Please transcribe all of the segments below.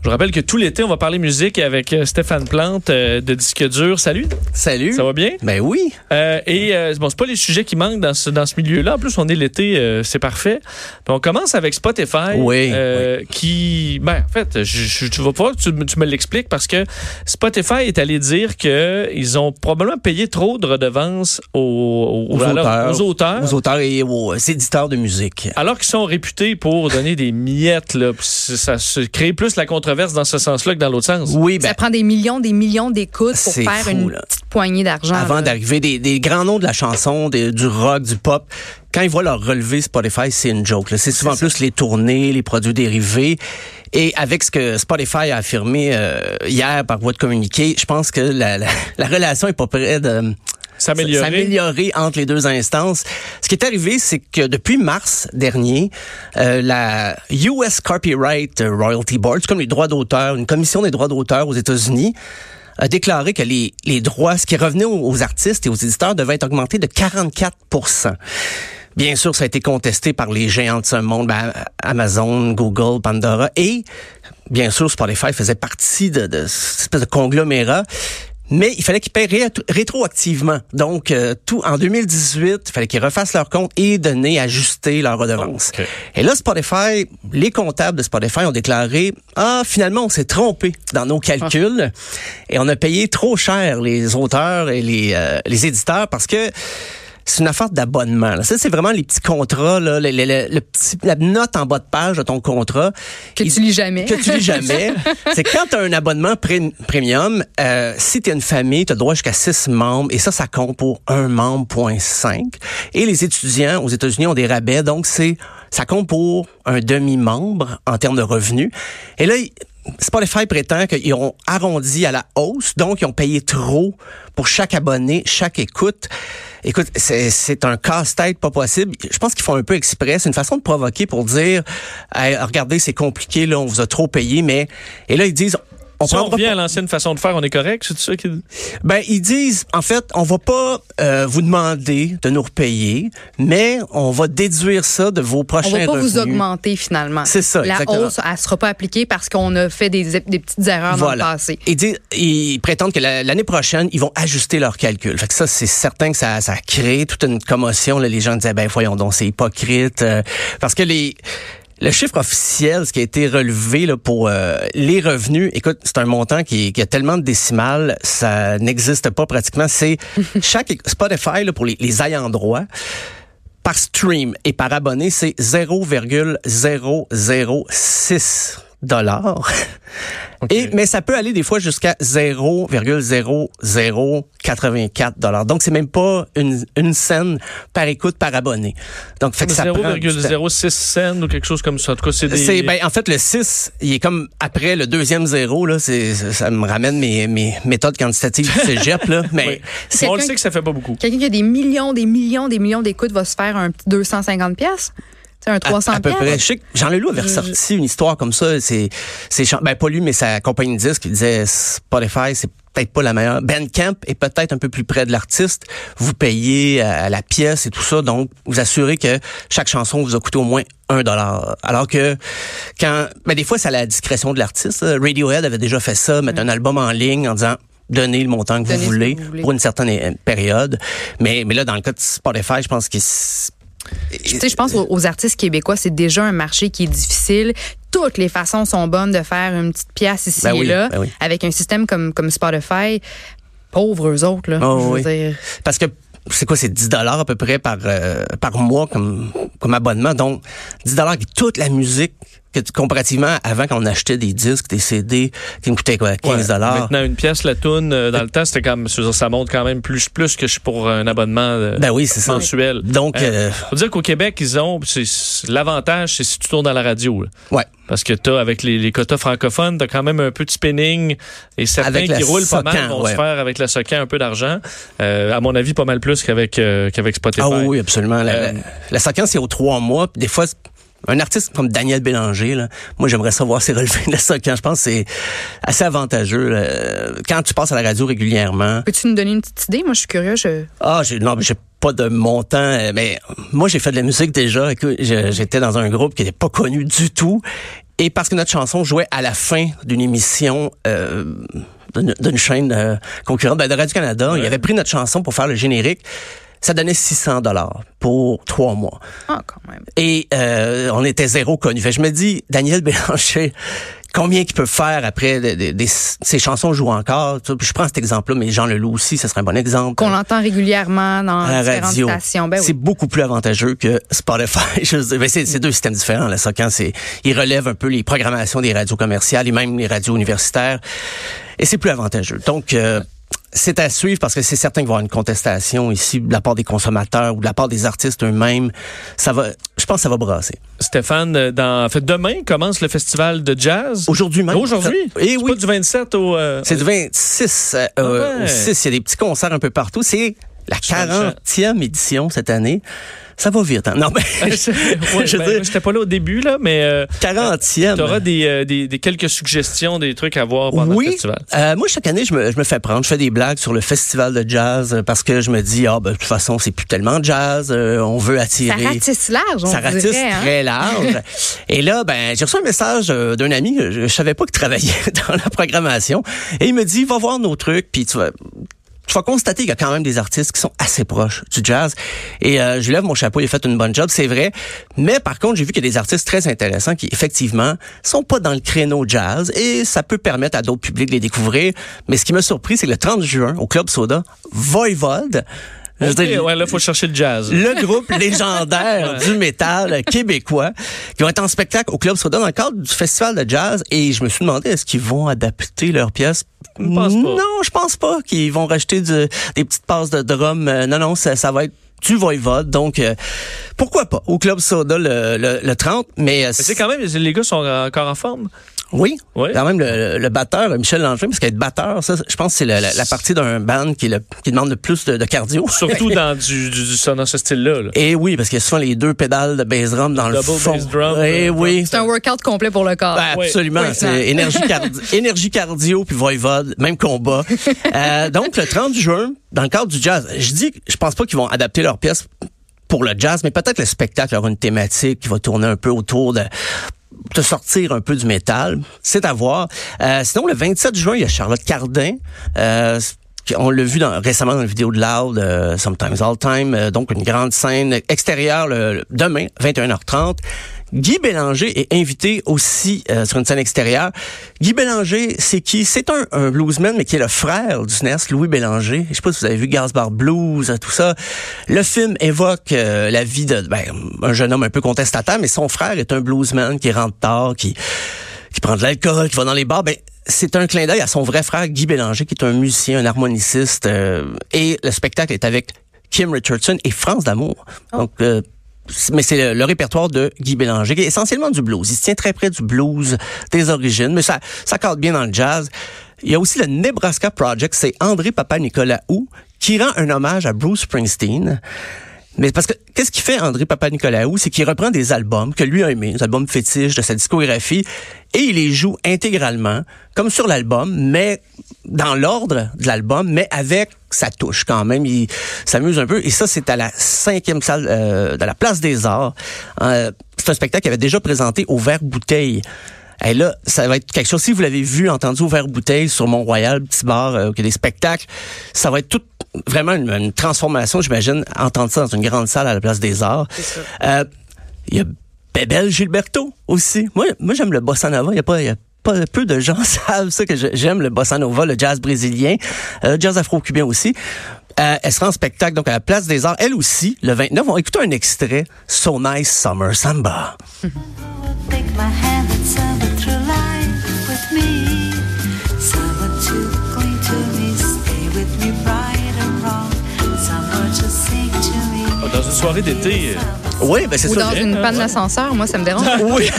Je vous rappelle que tout l'été, on va parler musique avec euh, Stéphane Plante euh, de Disque Dur. Salut. Salut. Ça va bien? Ben oui. Euh, et euh, bon, c'est pas les sujets qui manquent dans ce, dans ce milieu-là. En plus, on est l'été, c'est parfait. Puis on commence avec Spotify. Oui, Qui, ben, en fait, je, je- tu vas pouvoir que tu, me- tu me l'expliques parce que Spotify est allé dire que ils ont probablement payé trop de redevances aux, aux- Aux alors, auteurs. aux auteurs. Aux auteurs et aux éditeurs de musique. Alors qu'ils sont réputés pour donner des miettes, là, ça se crée plus la controverse dans ce sens-là que dans l'autre sens. Oui, ben, Ça prend des millions, des millions d'écoutes pour faire fou, une là. petite poignée d'argent. avant d'arriver, des, des grands noms de la chanson, des- du rock, du pop, quand ils voient leur relevé Spotify, c'est une joke. C'est souvent plus les tournées, les produits dérivés. Et avec ce que Spotify a affirmé euh, hier par voie de communiqué, je pense que la, la, la relation est pas près de S'améliorer. entre les deux instances. Ce qui est arrivé, c'est que depuis mars dernier, euh, la US Copyright Royalty Board, comme les droits d'auteur, une commission des droits d'auteur aux États-Unis, a déclaré que les, les droits, ce qui revenait aux, artistes et aux éditeurs, devaient être augmentés de 44% Bien sûr, ça a été contesté par les géants de ce monde, ben, Amazon, Google, Pandora, et bien sûr, Spotify faisait partie de, de cette espèce de conglomérat. Mais il fallait qu'ils paient ré- rétroactivement. Donc, euh, tout en 2018, il fallait qu'ils refassent leur compte et donner, ajuster leur redevance. Et là, Spotify, les comptables de Spotify ont déclaré, ah, finalement, on s'est trompé dans nos calculs et on a payé trop cher les auteurs et les, euh, les éditeurs parce que c'est une affaire d'abonnement. Ça, c'est vraiment les petits contrats, là, le, le- le- le petit, la note en bas de page de ton contrat. Que Il- tu lis jamais. Que tu lis jamais. c'est quand tu as un abonnement pré- premium, euh, si tu es une famille, tu as droit jusqu'à 6 membres, et ça, ça compte pour un membre, point 5. Et les étudiants aux États-Unis ont des rabais, donc c'est ça compte pour un demi-membre en termes de revenus. Et là, Spotify prétend qu'ils ont arrondi à la hausse, donc ils ont payé trop pour chaque abonné, chaque écoute. Écoute, c'est un casse-tête pas possible. Je pense qu'ils font un peu exprès. C'est une façon de provoquer pour dire, Hey, regardez, c'est compliqué, là, on vous a trop payé, mais et là ils disent, on Si on revient pas- à l'ancienne façon de faire, on est correct, c'est ça qui... ben, ils disent, en fait, on va pas euh, vous demander de nous repayer, mais on va déduire ça de vos On prochains va pas revenus. vous augmenter finalement. C'est ça, La exactement. hausse, elle sera pas appliquée parce qu'on a fait des, des petites erreurs dans le passé. Ils, disent- ils prétendent que la- l'année prochaine, ils vont ajuster leurs calculs. Fait que ça, c'est certain que ça, ça a créé toute une commotion. Là. Les gens disaient, ben voyons donc, c'est hypocrite. euh, parce que les... Le chiffre officiel, ce qui a été relevé là, pour euh, les revenus, écoute, c'est un montant qui, qui a tellement de décimales, ça n'existe pas pratiquement. C'est chaque Spotify là, pour les, les ayants droit par stream et par abonné, c'est 0,006 dollars. Et mais ça peut aller des fois jusqu'à 0,0084 dollars. Donc c'est même pas une une scène par écoute par abonné. Donc fait que ça prend du temps. 0,06 cents ou quelque chose comme ça. En tout cas, c'est des... C'est ben en fait le 6, il est comme après le deuxième zéro là, c'est ça me ramène mes mes méthodes quantitatives du cégep là, mais Oui. C'est On le quelqu'un sait que ça fait pas beaucoup. Quelqu'un qui a des millions, des millions, des millions d'écoutes va se faire un petit 250 pièces. Un 300 À, à peu près. Je sais que Jean Leloup avait ressorti une histoire comme ça. C'est, c'est, ben pas lui, mais sa compagnie de disques qui disait Spotify, c'est peut-être pas la meilleure. Bandcamp est peut-être un peu plus près de l'artiste. Vous payez à, à la pièce et tout ça, donc vous assurez que chaque chanson vous a coûté au moins un dollar. Alors que quand, ben des fois c'est à la discrétion de l'artiste. Radiohead avait déjà fait ça, mettre un album en ligne en disant donnez le montant que vous voulez vous voulez. pour une certaine euh, période. Mais, mais là, dans le cas de Spotify, je pense que sais, je pense aux, aux artistes québécois, c'est déjà un marché qui est difficile. Toutes les façons sont bonnes de faire une petite pièce ici Ben et oui, là. ben oui. Avec un système comme, comme Spotify, pauvres eux autres, là. Oh, je veux oui. dire. Parce que c'est quoi, c'est 10 dollars à peu près par euh, par mois comme comme abonnement. Donc 10 dollars toute la musique que tu- comparativement à avant quand on achetait des disques, des CD qui me coûtaient quoi, 15 Ouais. dollars. Maintenant, une pièce, la toune, euh, dans le temps, c'était comme, ça monte quand même plus, plus que pour un abonnement euh, Ben oui, c'est ça. mensuel. Donc euh, faut dire qu'au Québec, ils ont, l'avantage, c'est si tu tournes dans la radio. là. ouais. Parce que t'as, avec les, les quotas francophones, t'as quand même un peu de spinning et certains Avec qui roulent pas mal vont ouais. se faire avec la Socan un peu d'argent. Euh, à mon avis, pas mal plus qu'avec, euh, qu'avec Spotify. Ah oui, absolument. La, Euh, la, c'est aux trois mois. Puis des fois, un artiste comme Daniel Bélanger, là, moi j'aimerais savoir ses relevés de ça quand je pense que c'est assez avantageux. là. Quand tu passes à la radio régulièrement. Peux-tu nous donner une petite idée? Moi, je suis curieux. Je... Ah, j'ai, non, mais j'ai pas de montant, euh, mais moi j'ai fait de la musique déjà. J'étais dans un groupe qui n'était pas connu du tout. Et parce que notre chanson jouait à la fin d'une émission euh, d'une, chaîne euh, concurrente ben, de Radio-Canada, il avait pris notre chanson pour faire le générique. Ça donnait 600 dollars pour trois mois. Ah, quand même. Et euh, on était zéro connu. Fait je me dis, Daniel Bélanger, combien qu'il peut faire après des, des- des- ses chansons jouent encore? Puis je prends cet exemple-là, mais Jean Leloup aussi, ce serait un bon exemple. Qu'on l'entend régulièrement dans la radio. stations. Ben c'est oui. beaucoup plus avantageux que Spotify. Ben, c'est, c'est deux systèmes différents. Là, ça, quand c'est, ils relèvent un peu les programmations des radios commerciales et même les radios universitaires. Et c'est plus avantageux. Donc, euh, c'est à suivre parce que c'est certain qu'il va y avoir une contestation ici de la part des consommateurs ou de la part des artistes eux-mêmes. Ça va, je pense que ça va brasser. Stéphane, euh, dans, en fait, demain commence le festival de jazz. Aujourd'hui même. Aujourd'hui? Eh C'est oui. pas du 27 au... euh, C'est du 26 euh, Ah au 6. Il y a des petits concerts un peu partout. C'est la fais le chat. 40e édition cette année. Ça va vite. Hein? Non, mais Ouais, je ben, veux dire, moi, j'étais pas là au début, là, mais euh, 40e. tu auras des, euh, des, des quelques suggestions, des trucs à voir pendant oui. le festival. Euh, moi, chaque année, je me, je me fais prendre. Je fais des blagues sur le festival de jazz euh, parce que je me dis, ah, ben, de toute façon, c'est plus tellement jazz. euh, on veut Ça attirer. ratisse large, on Ça ratisse dirait. hein? très large. Et là, ben, j'ai reçu un message d'un ami, je, je savais pas qu'il travaillait dans la programmation, et il me dit, va voir nos trucs, puis tu vas, tu vas constater qu'il y a quand même des artistes qui sont assez proches du jazz. Et euh, je lève mon chapeau, il a fait une bonne job, c'est vrai. Mais par contre, j'ai vu qu'il y a des artistes très intéressants qui, effectivement, sont pas dans le créneau jazz, et ça peut permettre à d'autres publics de les découvrir. Mais ce qui m'a surpris, c'est que le 30 juin, au Club Soda, Voivode, je veux Ok, dire, ouais, là, faut chercher le jazz. le groupe légendaire du métal québécois qui vont être en spectacle au Club Soda dans le cadre du festival de jazz et je me suis demandé est-ce qu'ils vont adapter leurs pièces? Je pense pas. Non, je pense pas qu'ils vont rajouter du- des petites passes de drum. Euh, Non non, ça, ça va être du voivode. Donc euh, pourquoi pas? Au Club Soda le, le, le 30 mais, euh, Mais c'est quand même, les gars sont encore en forme. oui, Oui. quand même le, le batteur Michel Langevin parce qu'être batteur ça je pense que c'est la, la- la partie d'un band qui, le- qui demande le plus de, de cardio. Surtout dans du, du, dans ce style-là. là. Et oui, parce qu'il y a souvent les deux pédales de bass drum dans le Double fond. bass drum, Eh euh, oui. C'est un workout complet pour le corps. Ben, Oui. absolument. Oui, c'est énergie, cardi- énergie cardio puis voivode, même combat. Euh, donc, le 30 juin, dans le cadre du jazz, je dis, que je pense pas qu'ils vont adapter leurs pièces pour le jazz, mais peut-être le spectacle aura une thématique qui va tourner un peu autour de de sortir un peu du métal. C'est à voir. Euh, sinon, le 27 juin, il y a Charlotte Cardin. Euh, on l'a vu récemment dans la vidéo de Loud, euh, Sometimes All Time, euh, donc une grande scène extérieure le- demain, 21h30. Guy Bélanger est invité aussi euh, sur une scène extérieure. Guy Bélanger, c'est qui? C'est un, un bluesman, mais qui est le frère du SNES, Louis Bélanger. Je sais pas si vous avez vu Gasbar Blues, tout ça. Le film évoque euh, la vie de ben, un jeune homme un peu contestataire, mais son frère est un bluesman qui rentre tard, qui qui prend de l'alcool, qui va dans les bars, ben c'est un clin d'œil à son vrai frère Guy Bélanger, qui est un musicien, un harmoniciste. euh, et le spectacle est avec Kim Richardson et France d'Amour. Donc, euh, mais c'est le, répertoire de Guy Bélanger, qui est essentiellement du blues. Il se tient très près du blues des origines, mais ça, ça cadre bien dans le jazz. Il y a aussi le Nebraska Project, c'est André Papa Nicolaou qui rend un hommage à Bruce Springsteen. Mais parce que qu'est-ce qu'il fait André Papa Nicolaou, c'est qu'il reprend des albums que lui a aimés, des albums fétiches de sa discographie, et il les joue intégralement, comme sur l'album, mais dans l'ordre de l'album, mais avec sa touche quand même. Il s'amuse un peu, et ça c'est à la cinquième salle euh, de la Place des Arts. Euh, c'est un spectacle qu'il avait déjà présenté au Vert Bouteille. Et là, ça va être quelque chose. Si vous l'avez vu, entendu au verre bouteille sur Mont-Royal, petit bar, euh, des spectacles, ça va être tout vraiment une, une transformation, j'imagine, entendre ça dans une grande salle à la place des arts. Euh, Il y a Bébel Gilberto aussi. Moi, moi j'aime le bossa nova. Il y a pas, il y a pas peu de gens savent ça que j'aime le bossa nova, le jazz brésilien, euh, jazz afro-cubain aussi. Euh, elle sera en spectacle donc à la place des arts. Elle aussi, le 29. On va écouter un extrait. So Nice Summer Samba. Soirée d'été. Oui, ben c'est Ou ça. dans une panne d'ascenseur, moi, ça me dérange. Oui,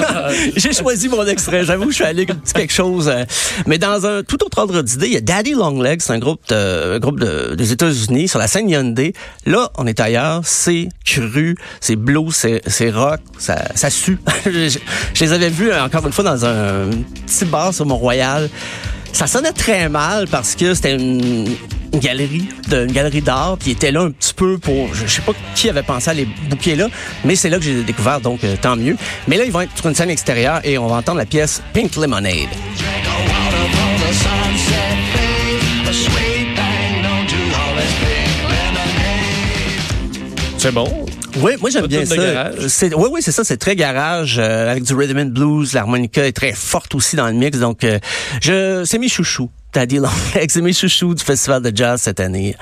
j'ai choisi mon extrait. J'avoue, je suis allé quelque chose. euh, Mais dans un tout autre ordre d'idée, il y a Daddy Longlegs, c'est un groupe, de, un groupe de- des États-Unis sur la scène Hyundai. Là, on est ailleurs, c'est cru, c'est blues, c'est rock, ça, ça sue. je, je- je les avais vus euh, encore une fois dans un petit bar sur Mont-Royal. Ça sonnait très mal parce que c'était une, galerie, galerie d'art, puis ils étaient là un petit peu pour, je, sais pas qui avait pensé à les bouquer là, mais c'est là que j'ai découvert, donc euh, tant mieux. Mais là, ils vont être sur une scène extérieure et on va entendre la pièce Pink Lemonade. C'est bon. Oui, moi j'aime bien ça. garage. C'est, oui, oui, c'est ça, c'est très garage euh, avec du rhythm and blues. L'harmonica est très forte aussi dans le mix, donc euh, je, c'est mes chouchous. Daddy Longlegs, c'est mes chouchous du festival de jazz cette année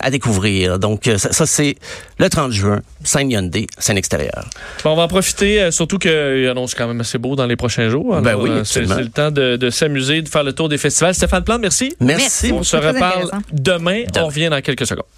à découvrir. Donc euh, ça, ça, c'est le 30 juin, scène Hyundai, scène extérieure. Bon, on va en profiter, euh, surtout qu'il annonce quand même assez beau dans les prochains jours. Alors, Ben oui, euh, c'est, le temps de, de s'amuser, de faire le tour des festivals. Stéphane Plante, merci. Merci. Merci. On se reparle. Demain. On revient dans quelques secondes.